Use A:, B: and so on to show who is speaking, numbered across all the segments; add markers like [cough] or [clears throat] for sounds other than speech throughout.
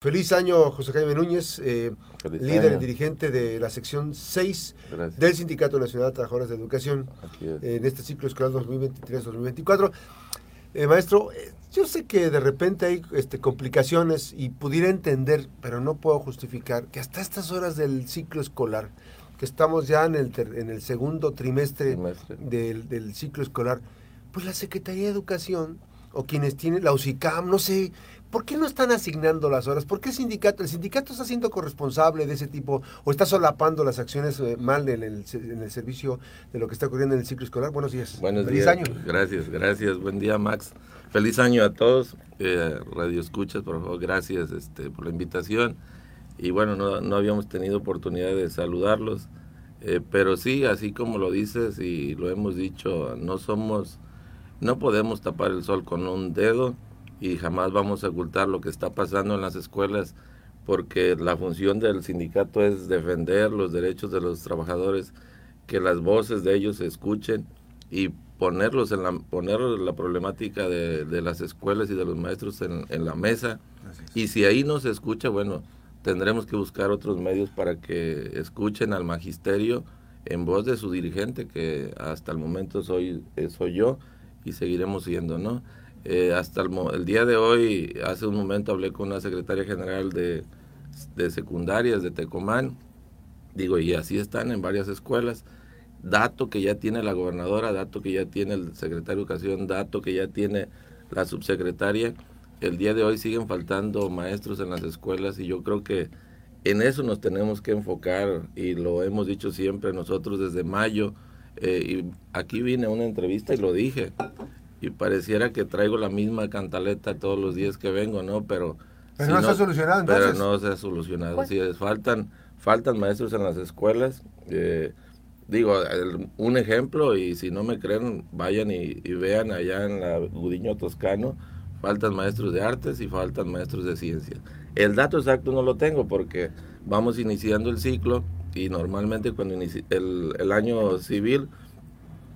A: Feliz año, José Jaime Núñez, eh, líder y dirigente de la sección 6 del Sindicato Nacional de Trabajadores de Educación en este ciclo escolar 2023-2024. Eh, maestro, eh, yo sé que de repente hay este, complicaciones y pudiera entender, pero no puedo justificar, que hasta estas horas del ciclo escolar, que estamos ya en el, en el segundo trimestre, Del, del ciclo escolar, pues la Secretaría de Educación o quienes tienen la UCICAM, no sé, ¿Por qué no están asignando las horas? ¿Por qué el sindicato, el sindicato está siendo corresponsable de ese tipo o está solapando las acciones eh, mal en el, servicio de lo que está ocurriendo en el ciclo escolar? Buenos días.
B: Buenos Feliz días. año. Gracias, gracias. Buen día, Max. Feliz año a todos. Eh, Radio Escuchas, por favor, gracias este, por la invitación. Y bueno, no, habíamos tenido oportunidad de saludarlos, eh, pero sí, así como lo dices y lo hemos dicho, no somos, no podemos tapar el sol con un dedo y jamás vamos a ocultar lo que está pasando en las escuelas porque la función del sindicato es defender los derechos de los trabajadores, que las voces de ellos se escuchen y ponerlos en la, poner la problemática de, las escuelas y de los maestros en, la mesa. Y si ahí no se escucha, bueno, tendremos que buscar otros medios para que escuchen al magisterio en voz de su dirigente, que hasta el momento soy, soy yo y seguiremos siendo, ¿no? Eh, hasta el, día de hoy, hace un momento hablé con una secretaria general de, secundarias de Tecomán, digo, y así están en varias escuelas. Dato que ya tiene la gobernadora, dato que ya tiene el secretario de Educación, dato que ya tiene la subsecretaria. El día de hoy siguen faltando maestros en las escuelas y yo creo que en eso nos tenemos que enfocar y lo hemos dicho siempre nosotros desde mayo. Eh, y aquí vine a una entrevista y lo dije y pareciera que traigo la misma cantaleta todos los días que vengo, ¿no? Pero,
A: pero no, se ha solucionado
B: entonces. Pero no se ha solucionado. Pues sí, faltan, faltan maestros en las escuelas. Eh, digo, un ejemplo, y si no me creen, vayan y, vean allá en la Gudiño Toscano, faltan maestros de artes y faltan maestros de ciencias. El dato exacto no lo tengo porque vamos iniciando el ciclo y normalmente cuando inicia el, el año civil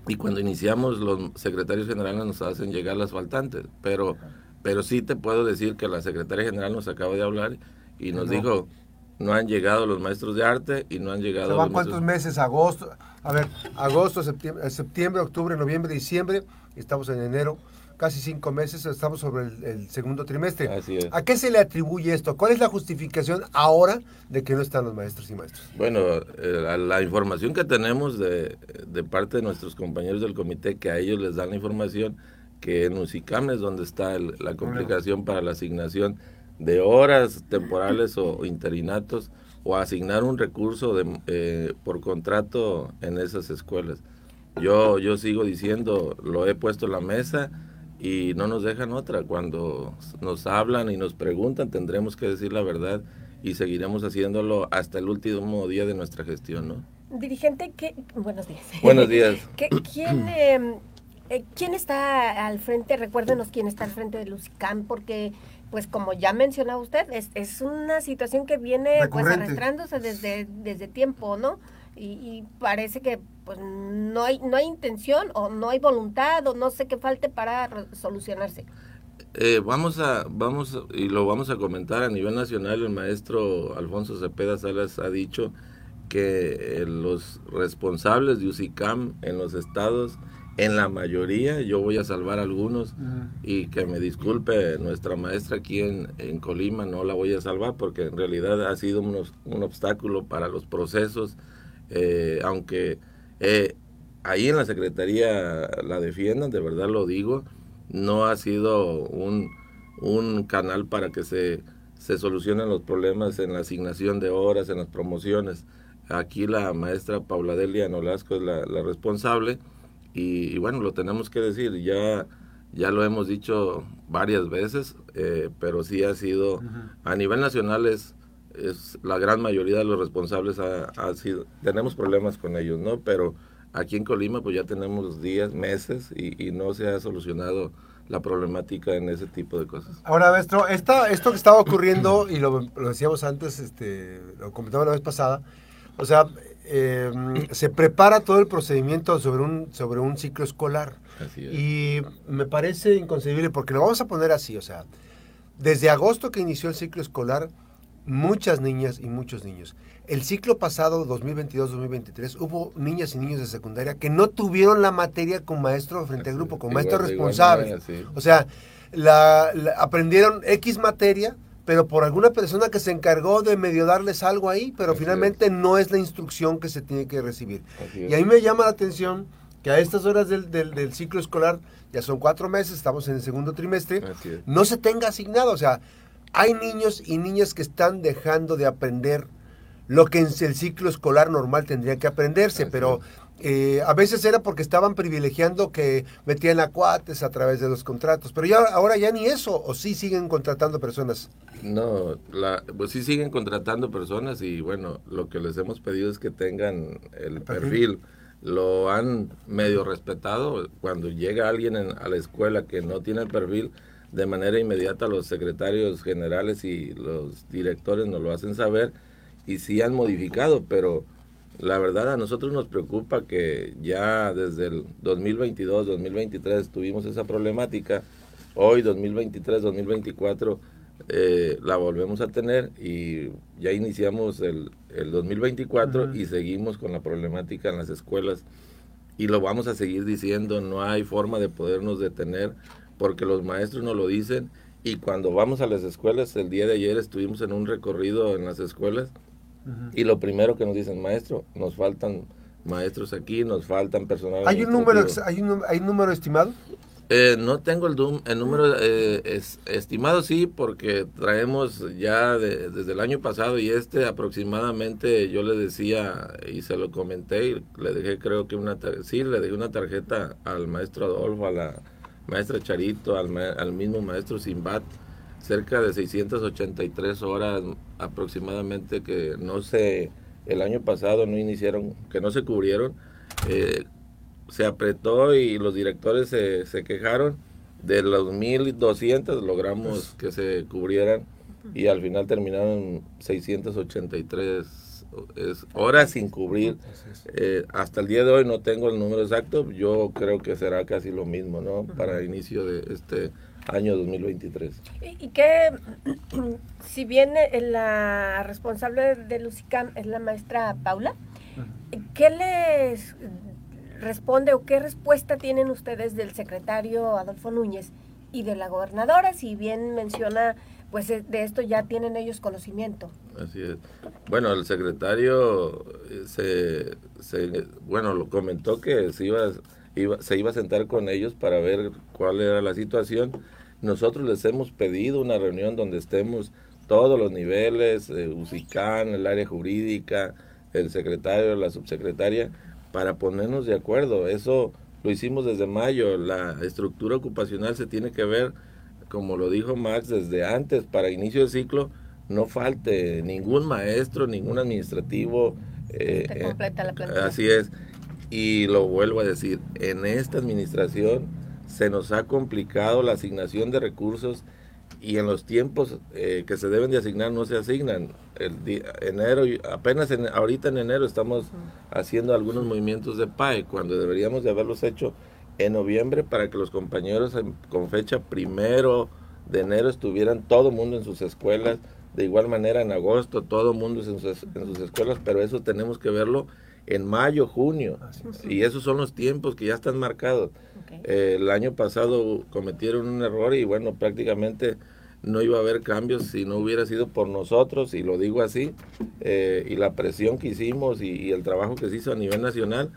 B: y cuando iniciamos los secretarios generales nos hacen llegar las faltantes, pero, pero sí te puedo decir que la secretaria general nos acaba de hablar y nos dijo, no han llegado los maestros de arte y no han llegado...
A: ¿Van cuántos meses? Agosto, a ver, agosto, septiembre, septiembre, octubre, noviembre, diciembre, estamos en enero casi cinco meses, estamos sobre el, segundo trimestre. ¿A qué se le atribuye esto? ¿Cuál es la justificación ahora de que no están los maestros y maestros?
B: Bueno, eh, la información que tenemos de, parte de nuestros compañeros del comité, que a ellos les dan la información, que en UCICAM es donde está la complicación para la asignación de horas temporales o, interinatos o asignar un recurso de, eh, por contrato en esas escuelas. Yo, yo sigo diciendo, lo he puesto en la mesa, y no nos dejan otra. Cuando nos hablan y nos preguntan, tendremos que decir la verdad y seguiremos haciéndolo hasta el último día de nuestra gestión, ¿no?
C: Dirigente, ¿qué? buenos días.
B: Buenos [laughs] días.
C: quién, [clears throat] em, eh, ¿Quién está al frente? Recuérdenos quién está al frente de Lucicam, porque, pues como ya mencionaba usted, es, es una situación que viene pues arrastrándose desde, desde tiempo, ¿no? Y, parece que pues no hay no hay intención o no hay voluntad o no sé qué falte para solucionarse.
B: Eh, vamos a vamos y lo vamos a comentar a nivel nacional el maestro Alfonso Cepeda Salas ha dicho que eh, los responsables de UCICAM en los estados en la mayoría, yo voy a salvar algunos y que me disculpe nuestra maestra aquí en, en, Colima, no la voy a salvar porque en realidad ha sido un obstáculo para los procesos eh, aunque eh, ahí en la Secretaría la defiendan, de verdad lo digo, no ha sido un, canal para que se, se solucionen los problemas en la asignación de horas, en las promociones. Aquí la maestra Paula Delia Nolasco es la, responsable y, bueno, lo tenemos que decir, ya, ya lo hemos dicho varias veces, eh, pero sí ha sido, a nivel nacional es es la gran mayoría de los responsables ha, sido, tenemos problemas con ellos, ¿no? Pero aquí en Colima pues ya tenemos días, meses y, no se ha solucionado la problemática en ese tipo de cosas.
A: Ahora, maestro, esta, esto que estaba ocurriendo, y lo, decíamos antes, este, lo comentaba la vez pasada, o sea, em, se prepara todo el procedimiento sobre un, sobre un ciclo escolar. Y me parece inconcebible, porque lo vamos a poner así, o sea, Desde agosto que inició el ciclo escolar, muchas niñas y muchos niños. El ciclo pasado, 2022-2023, hubo niñas y niños de secundaria que no tuvieron la materia con maestro frente al grupo, con maestro responsable. O sea, la, aprendieron X materia, pero por alguna persona que se encargó de medio darles algo ahí, pero finalmente no es la instrucción que se tiene que recibir. Y ahí me llama la atención que a estas horas del, del, ciclo escolar, ya son cuatro meses, estamos en el segundo trimestre, no se tenga asignado. O sea, hay niños y niñas que están dejando de aprender lo que en el ciclo escolar normal tendría que aprenderse, pero eh, a veces era porque estaban privilegiando que metían a cuates a través de los contratos, pero ya ahora ya ni eso, o sí siguen contratando personas.
B: No, la, pues sí siguen contratando personas y bueno, lo que les hemos pedido es que tengan el perfil. Lo han medio respetado. Cuando llega alguien a la escuela que no tiene el perfil, de manera inmediata los secretarios generales y los directores nos lo hacen saber y sí han modificado, pero la verdad a nosotros nos preocupa que ya desde el 2022, 2023 tuvimos esa problemática, hoy 2023, 2024 eh, la volvemos a tener y ya iniciamos el, el 2024 y seguimos con la problemática en las escuelas. Y lo vamos a seguir diciendo, no hay forma de podernos detener porque los maestros nos lo dicen y cuando vamos a las escuelas, el día de ayer estuvimos en un recorrido en las escuelas y lo primero que nos dicen, maestro, nos faltan maestros aquí, nos faltan personal.
A: ¿Hay un número, hay un, hay número estimado?
B: Eh, no tengo el, el número eh, es, estimado, sí, porque traemos ya desde el año pasado y este aproximadamente, yo le decía y se lo comenté y le dejé creo que una, sí, le dejé una tarjeta al maestro Adolfo, a la maestra Charito, al, al mismo maestro Simbat, cerca de 683 horas aproximadamente que no se, el año pasado no iniciaron, que no se cubrieron. Eh, se apretó y los directores se, se quejaron. De los 1.200 logramos que se cubrieran y al final terminaron 683 es horas sin cubrir. Eh, hasta el día de hoy no tengo el número exacto, yo creo que será casi lo mismo, ¿no? Para el inicio de este año 2023.
C: Y, que, [clears throat] si bien la responsable de Lucicam es la maestra Paula, ¿qué les responde o qué respuesta tienen ustedes del secretario Adolfo Núñez y de la gobernadora? Si bien menciona pues eh, de esto ya tienen ellos conocimiento.
B: Así es. Bueno, el secretario eh, se, se bueno, lo comentó que se iba, se iba a sentar con ellos para ver cuál era la situación. Nosotros les hemos pedido una reunión donde estemos todos los niveles, eh, UCICAN, el área jurídica, el secretario, la subsecretaria, para ponernos de acuerdo. Eso lo hicimos desde mayo. La estructura ocupacional se tiene que ver como lo dijo Max desde antes, para inicio de ciclo, no falte ningún maestro, ningún administrativo.
C: Eh, completa la
B: Así es. Y lo vuelvo a decir, en esta administración se nos ha complicado la asignación de recursos y en los tiempos eh, que se deben de asignar no se asignan. El enero, apenas en, ahorita en enero estamos haciendo algunos movimientos de PAE cuando deberíamos de haberlos hecho en noviembre para que los compañeros con fecha primero de enero estuvieran todo el mundo en sus escuelas. De igual manera en agosto todo el mundo en sus, en sus escuelas, pero eso tenemos que verlo en mayo, junio. Y esos son los tiempos que ya están marcados. Eh, el año pasado cometieron un error y bueno, prácticamente no iba a haber cambios si no hubiera sido por nosotros, y lo digo así, eh, y la presión que hicimos y, el trabajo que se hizo a nivel nacional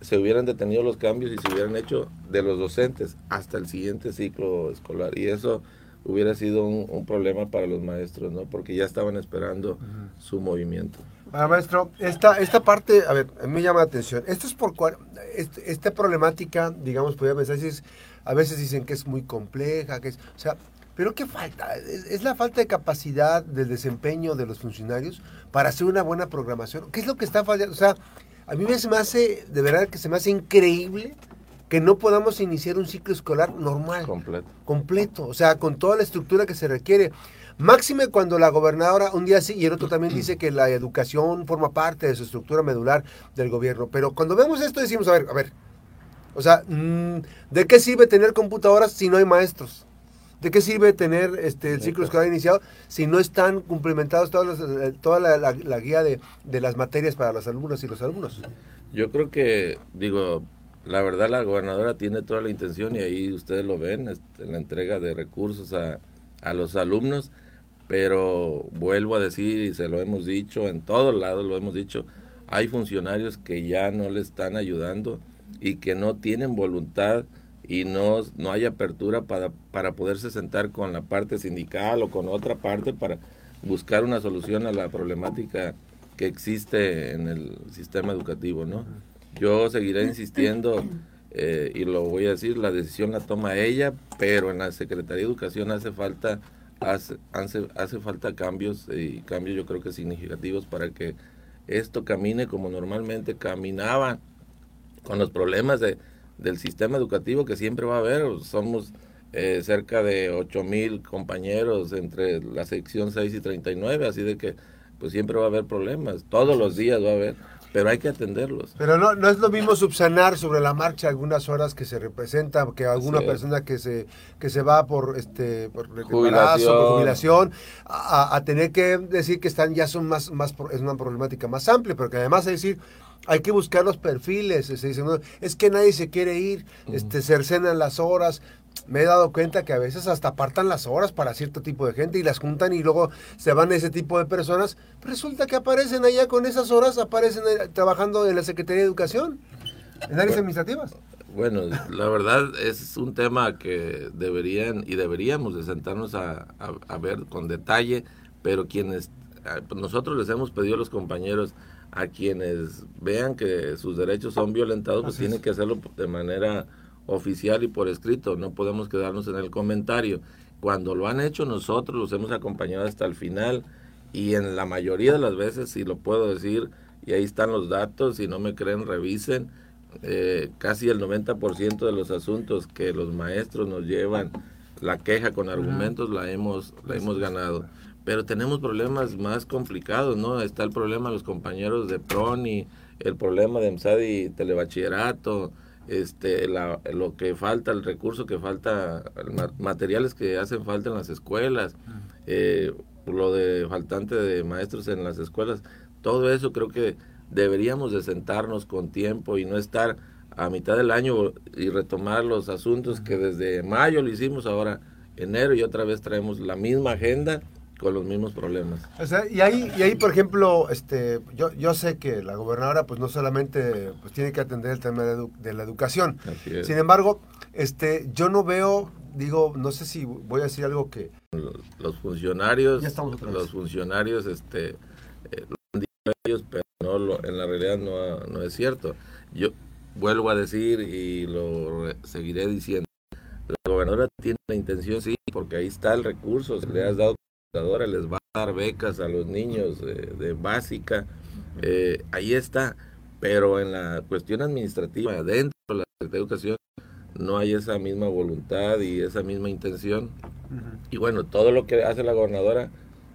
B: se hubieran detenido los cambios y se hubieran hecho de los docentes hasta el siguiente ciclo escolar. Y eso hubiera sido un, problema para los maestros, ¿no? Porque ya estaban esperando su movimiento.
A: Bueno, maestro, esta, esta parte, a ver, me llama la atención. Esto es por cual, este, esta problemática, digamos, podría pensar, a veces dicen que es muy compleja, que es, o sea, pero ¿qué falta? ¿Es, la falta de capacidad del desempeño de los funcionarios para hacer una buena programación? ¿Qué es lo que está fallando? O sea, a mí me hace, de verdad que se me hace increíble que no podamos iniciar un ciclo escolar normal.
B: Completo.
A: Completo, o sea, con toda la estructura que se requiere. Máxime cuando la gobernadora un día sí y el otro también dice que la educación forma parte de su estructura medular del gobierno. Pero cuando vemos esto decimos, a ver, a ver, o sea, mm, ¿de qué sirve tener computadoras si no hay maestros? ¿De qué sirve tener este, el ciclo escolar iniciado si no están cumplimentados todas eh, toda la, guía de, de, las materias para las alumnas y los alumnos?
B: Yo creo que, digo, la verdad la gobernadora tiene toda la intención y ahí ustedes lo ven, este, la entrega de recursos a, a los alumnos, pero vuelvo a decir y se lo hemos dicho, en todos lados lo hemos dicho, hay funcionarios que ya no le están ayudando y que no tienen voluntad y no, no hay apertura para, para poderse sentar con la parte sindical o con otra parte para buscar una solución a la problemática que existe en el sistema educativo, ¿no? Yo seguiré insistiendo eh, y lo voy a decir, la decisión la toma ella, pero en la Secretaría de Educación hace falta hace, hace, hace falta cambios y cambios yo creo que significativos para que esto camine como normalmente caminaba con los problemas de, del sistema educativo que siempre va a haber. Somos eh, cerca de 8 mil compañeros entre la sección 6 y 39, así de que pues siempre va a haber problemas, todos los días va a haber pero hay que atenderlos.
A: Pero no, no es lo mismo subsanar sobre la marcha algunas horas que se representa, que alguna persona que se que se va por este por jubilación, por jubilación a, tener que decir que están ya son más más es una problemática más amplia, pero que además es decir hay que buscar los perfiles, se dice, es que nadie se quiere ir, este cercenan las horas, me he dado cuenta que a veces hasta apartan las horas para cierto tipo de gente y las juntan y luego se van ese tipo de personas. Resulta que aparecen allá con esas horas, aparecen trabajando en la Secretaría de Educación, en áreas administrativas.
B: Bueno, la verdad es un tema que deberían y deberíamos de sentarnos a, ver con detalle, pero quienes, nosotros les hemos pedido a los compañeros a quienes vean que sus derechos son violentados, pues tienen que hacerlo de manera oficial y por escrito, no podemos quedarnos en el comentario. Cuando lo han hecho nosotros los hemos acompañado hasta el final y en la mayoría de las veces, si lo puedo decir, y ahí están los datos, si no me creen, revisen, eh, casi el 90% de los asuntos que los maestros nos llevan, la queja con argumentos la hemos, la hemos ganado. Pero tenemos problemas más complicados, ¿no? Está el problema de los compañeros de PRONI, el problema de EMSADI Telebachillerato, este, lo que falta, el recurso que falta, materiales que hacen falta en las escuelas, eh, lo de faltante de maestros en las escuelas, todo eso creo que deberíamos de sentarnos con tiempo y no estar a mitad del año y retomar los asuntos que desde mayo lo hicimos ahora enero y otra vez traemos la misma agenda con los mismos problemas.
A: O sea, y ahí, y ahí por ejemplo, este, yo, yo sé que la gobernadora pues no solamente pues, tiene que atender el tema de, la educación. Sin embargo, este, yo no veo, digo, no sé si voy a decir algo que...
B: Los, funcionarios, los funcionarios, este, eh, ellos, pero no en la realidad no, no es cierto. Yo vuelvo a decir y lo seguiré diciendo. La gobernadora tiene la intención, sí, porque ahí está el recurso, se le has dado les va a dar becas a los niños de, básica, eh, ahí está, pero en la cuestión administrativa, dentro de la educación, no hay esa misma voluntad y esa misma intención. Y bueno, todo lo que hace la gobernadora,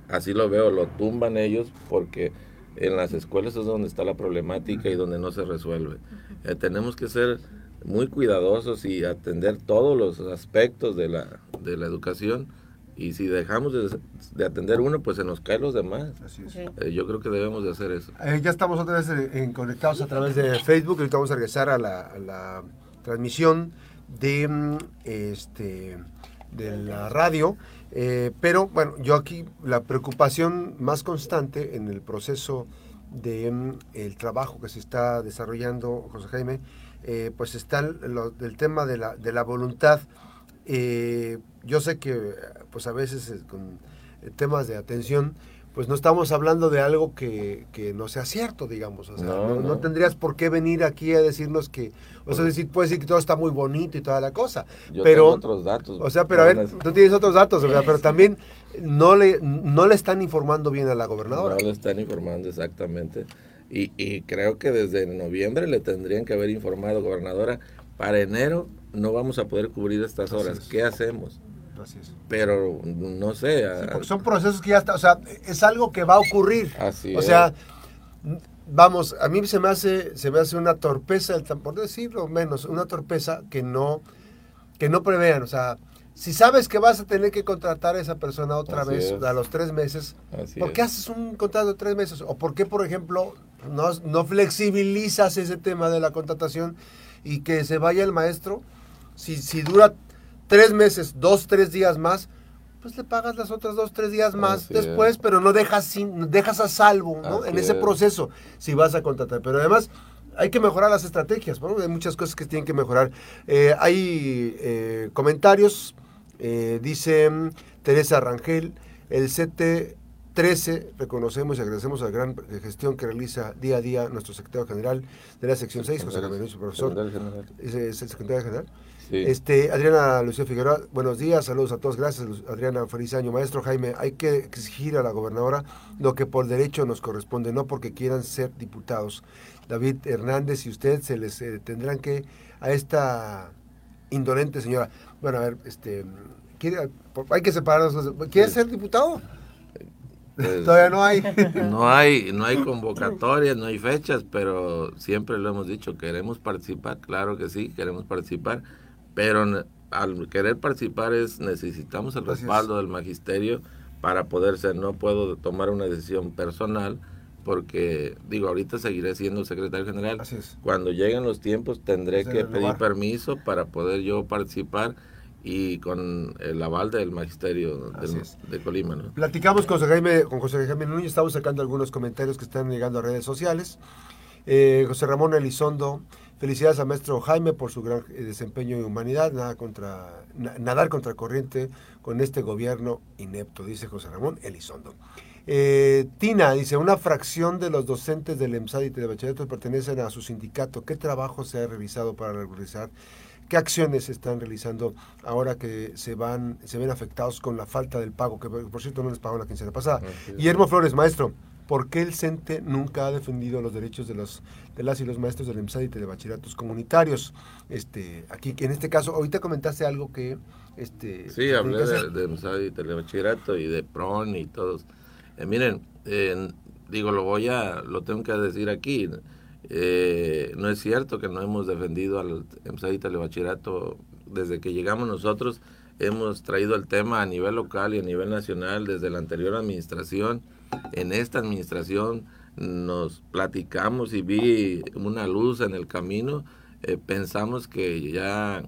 B: así lo veo, lo tumban ellos porque en las escuelas es donde está la problemática y donde no se resuelve. Eh, tenemos que ser muy cuidadosos y atender todos los aspectos de la, de la educación y si dejamos de, atender uno, pues se nos caen los demás. Eh, yo creo que debemos de hacer eso.
A: Eh, ya estamos otra vez en, conectados a través de Facebook, ahorita vamos a regresar a la, transmisión de, mm, este, de la radio. Eh, pero bueno, yo aquí la preocupación más constante en el proceso de mm, el trabajo que se está desarrollando, José Jaime, pues está el, tema de la, de la voluntad eh, yo sé que pues a veces eh, con temas de atención, pues no estamos hablando de algo que, no sea cierto, digamos. O sea, no, tendrías por qué venir aquí a decirnos que, o sea, decir, puedes decir que todo está muy bonito y toda la cosa. Yo pero, tengo
B: otros datos.
A: O sea, pero a ver, tú tienes otros datos, pero también no le, no le están informando bien a la gobernadora.
B: No le están informando exactamente. Y, y creo que desde noviembre le tendrían que haber informado, gobernadora, para enero no vamos a poder cubrir estas horas. ¿Qué hacemos? Pero no sé.
A: son procesos que ya está, o sea, es algo que va a ocurrir.
B: Así
A: o sea, vamos, a mí se me hace, se me hace una torpeza, por decirlo menos, una torpeza que no, que no prevean, o sea, si sabes que vas a tener que contratar a esa persona otra vez a los tres meses, ¿por qué haces un contrato de tres meses? ¿O por qué, por ejemplo, no, no flexibilizas ese tema de la contratación y que se vaya el maestro? Si, si dura tres meses, dos, tres días más, pues le pagas las otras dos, tres días más después, pero no dejas, sin, dejas a salvo ¿no? en ese proceso si vas a contratar. Pero además hay que mejorar las estrategias, hay muchas cosas que tienen que mejorar. Eh, hay eh, comentarios eh, dice Teresa Rangel, el CT13, reconocemos y agradecemos a la gran gestión que realiza día a día nuestro secretario general de la sección 6, José profesor. ¿Es, el secretario general? Este, Adriana Lucía Figueroa, buenos días, saludos a todos, gracias Adriana, feliz año. Maestro Jaime, hay que exigir a la gobernadora lo que por derecho nos corresponde, no porque quieran ser diputados. David Hernández y usted se les eh, tendrán que a esta indolente señora. Bueno, a ver, este, hay que separarnos. ¿Quiere ser diputado?
B: Pues, [laughs] Todavía [laughs] no hay. No hay, no hay convocatorias, no hay fechas, pero siempre lo hemos dicho, queremos participar, claro que sí, queremos participar, pero al querer participar es necesitamos el respaldo del magisterio para poder ser, no puedo tomar una decisión personal, porque digo, ahorita seguiré siendo secretario general. Cuando lleguen los tiempos tendré que pedir permiso para poder yo participar y con el aval del magisterio de Colima.
A: Platicamos con José, Jaime, con José Jaime Núñez, estamos sacando algunos comentarios que están llegando a redes sociales. Eh, José Ramón Elizondo, felicidades a maestro Jaime por su gran eh, desempeño y humanidad, nada contra, nadar contra corriente con este gobierno inepto, dice José Ramón Elizondo. Eh, Tina dice, una fracción de los docentes del EMSAD y de bachillerato pertenecen a su sindicato. ¿Qué trabajo se ha revisado para regularizar? ¿Qué acciones se están realizando ahora que se van se ven afectados con la falta del pago? Que por cierto no les pagó la quincena pasada. Guillermo Flores, maestro, ¿por qué el CENTE nunca ha defendido los derechos de los de las y los maestros del EMSAD y de bachilleratos comunitarios? Este, aquí, en este caso, ahorita comentaste algo que... Este,
B: sí, hablé de, de EMSAD y telebachillerato y de PRON y todos eh, miren, digo, lo voy a, lo tengo que decir aquí. Eh, no es cierto que no hemos defendido al EMSAD y bachillerato desde que llegamos nosotros. Hemos traído el tema a nivel local y a nivel nacional desde la anterior administración. En esta administración nos platicamos y vi una luz en el camino. Eh, pensamos que ya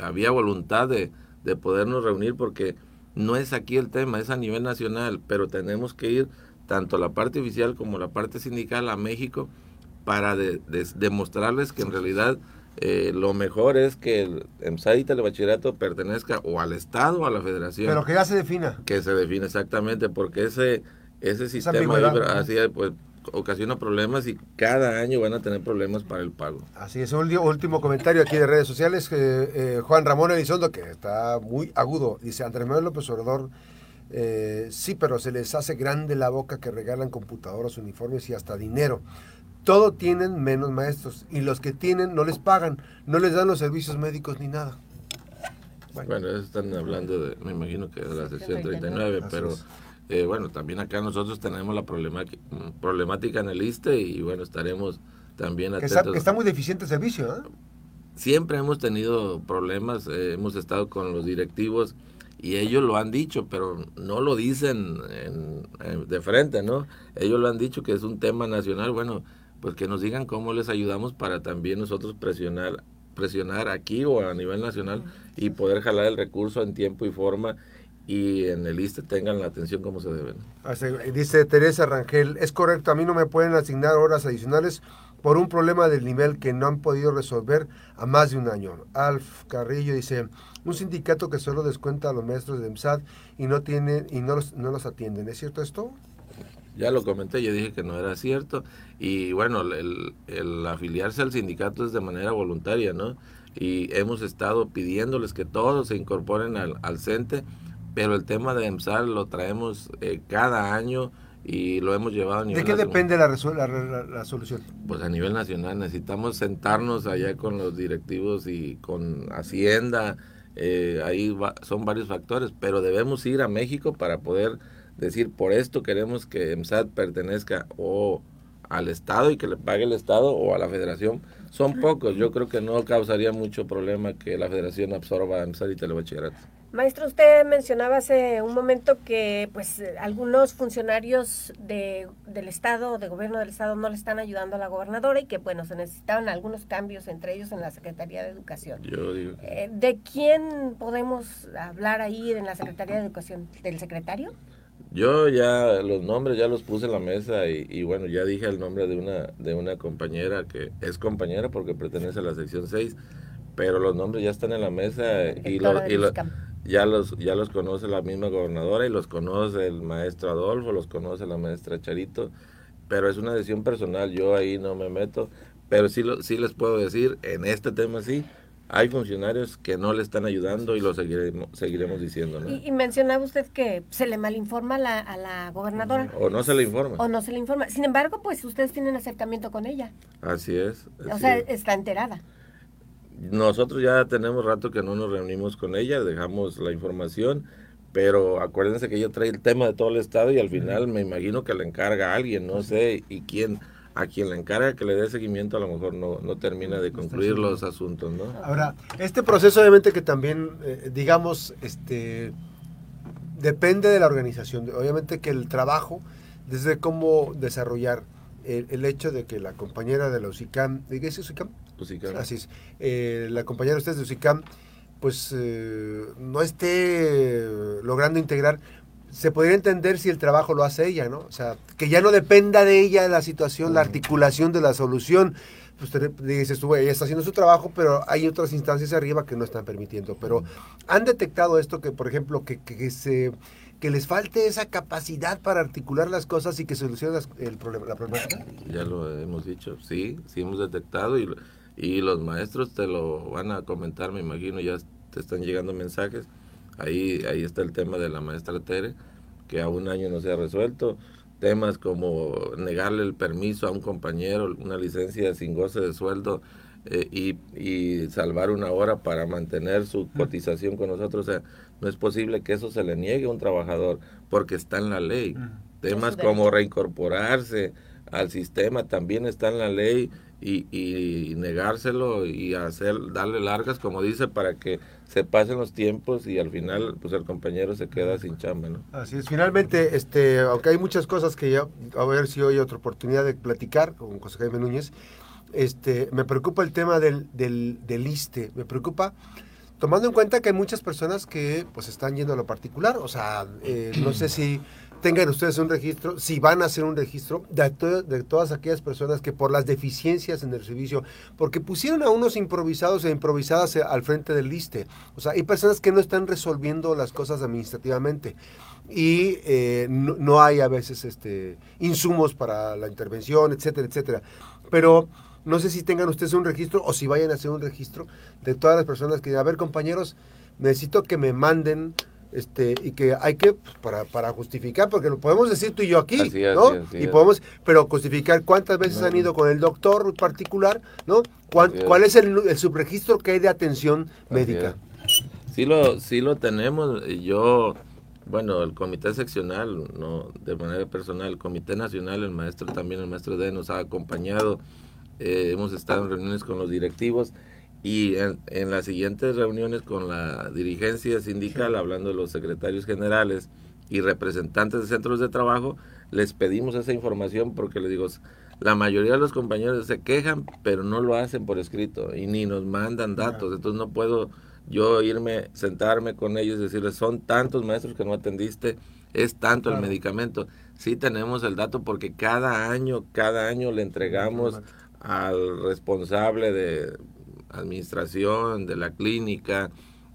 B: había voluntad de, de podernos reunir porque no es aquí el tema, es a nivel nacional, pero tenemos que ir tanto la parte oficial como la parte sindical a México para demostrarles que en realidad eh, lo mejor es que el EMSAD y Telebachillerato pertenezca o al Estado o a la Federación.
A: Pero que ya se defina.
B: Que se define exactamente, porque ese, ese sistema así, pues, ocasiona problemas y cada año van a tener problemas para el pago.
A: Así es, un último comentario aquí de redes sociales, eh, Juan Ramón Elizondo, que está muy agudo, dice Andrés Manuel López Obrador, eh, sí, pero se les hace grande la boca que regalan computadoras, uniformes y hasta dinero. Todo tienen menos maestros y los que tienen no les pagan, no les dan los servicios médicos ni nada.
B: Bueno, están hablando de, me imagino que de la sección 39, pero... Eh, bueno, también acá nosotros tenemos la problemática, en el ISTE y bueno, estaremos también
A: atentos. Que está, muy deficiente el servicio, ¿eh?
B: Siempre hemos tenido problemas, eh, hemos estado con los directivos y ellos lo han dicho, pero no lo dicen de frente, ¿no? Ellos lo han dicho que es un tema nacional, bueno, pues que nos digan cómo les ayudamos para también nosotros presionar presionar aquí o a nivel nacional y poder jalar el recurso en tiempo y forma y en el ISTE tengan la atención como se deben.
A: Dice Teresa Rangel, es correcto, a mí no me pueden asignar horas adicionales por un problema del nivel que no han podido resolver a más de un año. Alf Carrillo dice, un sindicato que solo descuenta a los maestros de EMSAD y no tienen y no los, no los atienden. ¿Es cierto esto?
B: Ya lo comenté, yo dije que no era cierto. Y bueno, el, el afiliarse al sindicato es de manera voluntaria, ¿no? Y hemos estado pidiéndoles que todos se incorporen al, al CENTE pero el tema de EMSAL lo traemos eh, cada año y lo hemos llevado a
A: nivel ¿De qué depende la, la, solución?
B: Pues a nivel nacional necesitamos sentarnos allá con los directivos y con Hacienda, eh, ahí son varios factores, pero debemos ir a México para poder decir por esto queremos que EMSAT pertenezca o al Estado y que le pague el Estado o a la Federación. Son pocos, yo creo que no causaría mucho problema que la Federación absorba EMSAT y Telebachillerato.
C: Maestro, usted mencionaba hace un momento que pues algunos funcionarios de, del Estado, de gobierno del Estado, no le están ayudando a la gobernadora y que bueno, se necesitaban algunos cambios entre ellos en la Secretaría de Educación.
B: Yo digo.
C: Eh, ¿De quién podemos hablar ahí en la Secretaría de Educación? ¿Del secretario?
B: Yo ya los nombres ya los puse en la mesa y, bueno, ya dije el nombre de una, de una compañera que es compañera porque pertenece a la sección 6, pero los nombres ya están en la mesa y, lo, y lo, ya los, ya los conoce la misma gobernadora y los conoce el maestro Adolfo, los conoce la maestra Charito, pero es una decisión personal, yo ahí no me meto, pero sí, lo, sí les puedo decir, en este tema sí, hay funcionarios que no le están ayudando y lo seguiremos, seguiremos diciendo. ¿no?
C: Y, mencionaba usted que se le malinforma la, a la gobernadora.
B: O no se le informa.
C: O no se le informa. Sin embargo, pues ustedes tienen acercamiento con ella.
B: Así es.
C: o sea, está enterada.
B: Nosotros ya tenemos rato que no nos reunimos con ella, dejamos la información, pero acuérdense que ella trae el tema de todo el estado y al final me imagino que le encarga a alguien, no sé, y quién a quien le encarga que le dé seguimiento a lo mejor no, no termina de concluir los asuntos, ¿no?
A: Ahora, este proceso obviamente que también, eh, digamos, este depende de la organización, obviamente que el trabajo, desde cómo desarrollar el, hecho de que la compañera de la UCICAM, ¿de qué es UCICAM? Así es. Eh, la compañera de ustedes de UCICAM, pues eh, no esté logrando integrar, se podría entender si el trabajo lo hace ella, ¿no? O sea, que ya no dependa de ella la situación, la articulación de la solución. Pues dices tú, ella está haciendo su trabajo, pero hay otras instancias arriba que no están permitiendo. Pero han detectado esto que, por ejemplo, que, que se que les falte esa capacidad para articular las cosas y que solucionen el problema, la problemática?
B: Ya lo hemos dicho, sí, sí hemos detectado y y los maestros te lo van a comentar, me imagino, ya te están llegando mensajes. Ahí, ahí está el tema de la maestra Tere, que a un año no se ha resuelto. Temas como negarle el permiso a un compañero, una licencia sin goce de sueldo eh, y, y, salvar una hora para mantener su cotización con nosotros. O sea, no es posible que eso se le niegue a un trabajador porque está en la ley. Temas como reincorporarse al sistema también está en la ley y, negárselo y hacer darle largas como dice para que se pasen los tiempos y al final pues el compañero se queda sin chamba ¿no?
A: así es. Finalmente este aunque hay muchas cosas que ya a ver si hoy otra oportunidad de platicar con José Jaime Núñez este me preocupa el tema del del, del ISTE. Me preocupa tomando en cuenta que hay muchas personas que pues están yendo a lo particular. O sea eh, no sé si tengan ustedes un registro, si van a hacer un registro de, todas aquellas personas que por las deficiencias en el servicio, porque pusieron a unos improvisados e improvisadas eh, al frente del liste. O sea, hay personas que no están resolviendo las cosas administrativamente y eh, no, hay a veces este, insumos para la intervención, etcétera, etcétera. Pero no sé si tengan ustedes un registro o si vayan a hacer un registro de todas las personas que, a ver compañeros, necesito que me manden este y que hay que pues, para, para justificar porque lo podemos decir tú y yo aquí no y podemos pero justificar cuántas veces han ido con el doctor particular no ¿Cuál, cuál es el, subregistro que hay de atención médica
B: sí lo sí lo tenemos yo bueno el comité seccional no de manera personal el comité nacional el maestro también el maestro D nos ha acompañado eh, hemos estado en reuniones con los directivos y en, las siguientes reuniones con la dirigencia sindical, hablando de los secretarios generales y representantes de centros de trabajo, les pedimos esa información porque les digo, la mayoría de los compañeros se quejan, pero no lo hacen por escrito y ni nos mandan datos. Entonces no puedo yo irme, sentarme con ellos y decirles, son tantos maestros que no atendiste, es tanto el medicamento. Sí tenemos el dato porque cada año, cada año le entregamos al responsable de administración, de la clínica,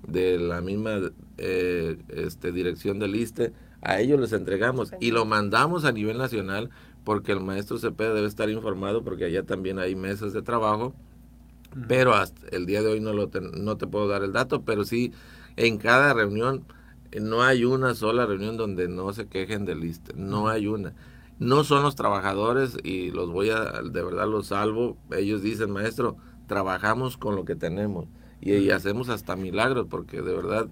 B: de la misma eh, este, dirección del ISTE, a ellos les entregamos. Y lo mandamos a nivel nacional porque el maestro CP debe estar informado porque allá también hay mesas de trabajo, pero hasta el día de hoy no, lo no te puedo dar el dato, pero sí en cada reunión eh, no hay una sola reunión donde no se quejen del ISTE, no hay una. No son los trabajadores y los voy a, de verdad los salvo, ellos dicen, maestro, trabajamos con lo que tenemos y, hacemos hasta milagros porque de verdad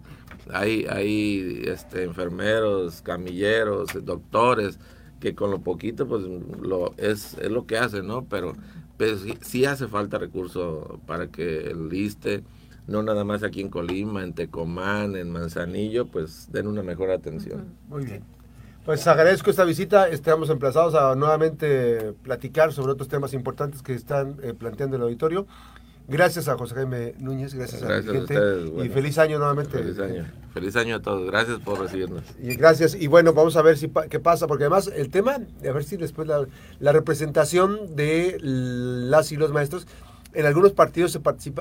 B: hay, hay este, enfermeros, camilleros, doctores que con lo poquito pues lo es, es lo que hacen, ¿no? Pero pues, sí, hace falta recurso para que el ISTE no nada más aquí en Colima, en Tecomán, en Manzanillo, pues den una mejor atención.
A: Muy bien. Pues agradezco esta visita, estamos emplazados a nuevamente platicar sobre otros temas importantes que están eh, planteando el auditorio. Gracias a José Jaime Núñez, gracias, a, y feliz año nuevamente.
B: Feliz año. Feliz año a todos. Gracias por recibirnos.
A: Y gracias. Y bueno, vamos a ver si qué pasa, porque además el tema, a ver si después la, la representación de las y los maestros en algunos partidos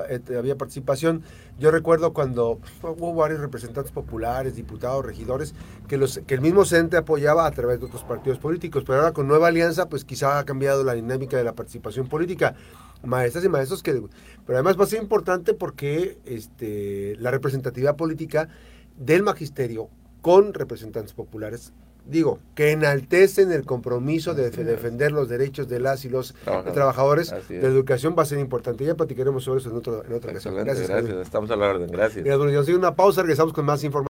A: eh, había participación. Yo recuerdo cuando hubo varios representantes populares, diputados, regidores, que, los, que el mismo CENTE apoyaba a través de otros partidos políticos. Pero ahora con Nueva Alianza, pues quizá ha cambiado la dinámica de la participación política. Maestras y maestros que... Pero además va a ser importante porque este, la representatividad política del magisterio con representantes populares digo, que enaltecen el compromiso de defender los derechos de las y los trabajadores de educación va a ser importante. Ya platicaremos sobre eso en, otro, en otra ocasión.
B: Gracias, gracias. Estamos a la orden. Gracias.
A: Mira, una pausa, regresamos con más información.